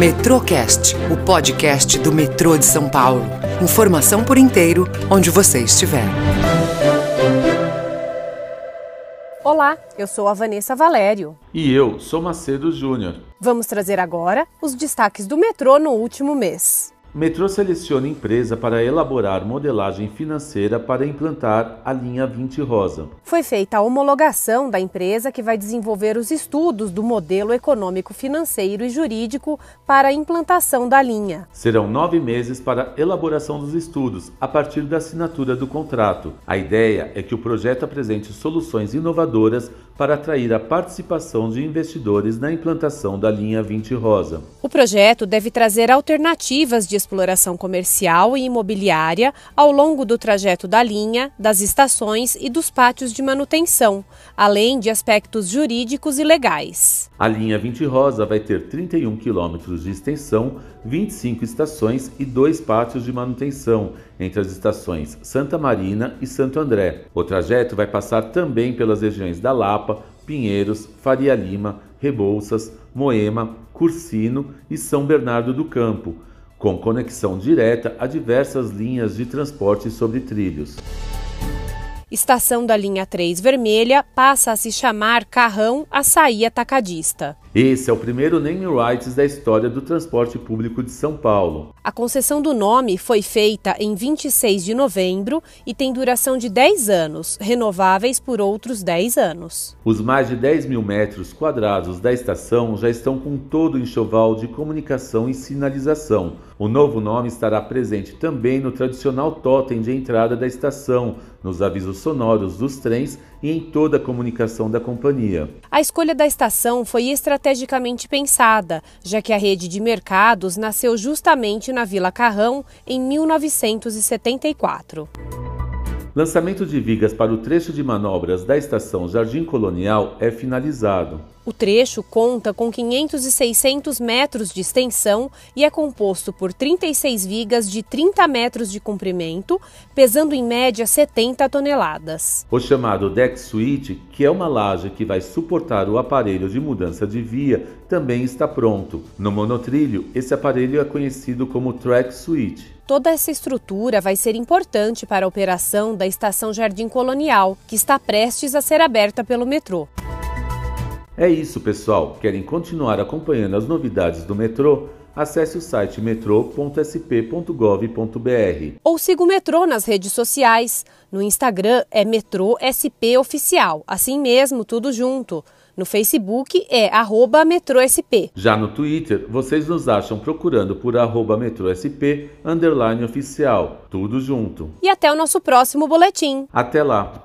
Metrocast, o podcast do metrô de São Paulo. Informação por inteiro, onde você estiver. Olá, eu sou a Vanessa Valério. E eu sou Macedo Júnior. Vamos trazer agora os destaques do metrô no último mês. Metrô seleciona empresa para elaborar modelagem financeira para implantar a linha 20 Rosa. Foi feita a homologação da empresa que vai desenvolver os estudos do modelo econômico, financeiro e jurídico para a implantação da linha. Serão nove meses para elaboração dos estudos, a partir da assinatura do contrato. A ideia é que o projeto apresente soluções inovadoras para atrair a participação de investidores na implantação da linha 20 Rosa. O projeto deve trazer alternativas de exploração comercial e imobiliária ao longo do trajeto da linha, das estações e dos pátios de manutenção, além de aspectos jurídicos e legais. A linha 20 Rosa vai ter 31 quilômetros de extensão, 25 estações e dois pátios de manutenção entre as estações Santa Marina e Santo André. O trajeto vai passar também pelas regiões da Lapa, Pinheiros, Faria Lima, Rebouças, Moema, Cursino e São Bernardo do Campo com conexão direta a diversas linhas de transporte sobre trilhos. Estação da linha 3 vermelha passa a se chamar Carrão Açaí Atacadista. Esse é o primeiro name rights da história do transporte público de São Paulo. A concessão do nome foi feita em 26 de novembro e tem duração de 10 anos, renováveis por outros 10 anos. Os mais de 10 mil metros quadrados da estação já estão com todo o enxoval de comunicação e sinalização. O novo nome estará presente também no tradicional totem de entrada da estação, nos avisos sonoros dos trens e em toda a comunicação da companhia. A escolha da estação foi estrategicamente pensada, já que a rede de mercados nasceu justamente na Vila Carrão em 1974. Lançamento de vigas para o trecho de manobras da estação Jardim Colonial é finalizado. O trecho conta com 500 e 600 metros de extensão e é composto por 36 vigas de 30 metros de comprimento, pesando em média 70 toneladas. O chamado deck suite, que é uma laje que vai suportar o aparelho de mudança de via, também está pronto. No monotrilho, esse aparelho é conhecido como track suite. Toda essa estrutura vai ser importante para a operação da estação Jardim Colonial, que está prestes a ser aberta pelo metrô. É isso, pessoal. Querem continuar acompanhando as novidades do metrô? Acesse o site metrô.sp.gov.br. Ou siga o metrô nas redes sociais. No Instagram é Metrô SP Oficial, assim mesmo, tudo junto. No Facebook é arroba metrôsp. Já no Twitter, vocês nos acham procurando por arroba metrôsp, underline oficial, tudo junto. E até o nosso próximo boletim. Até lá!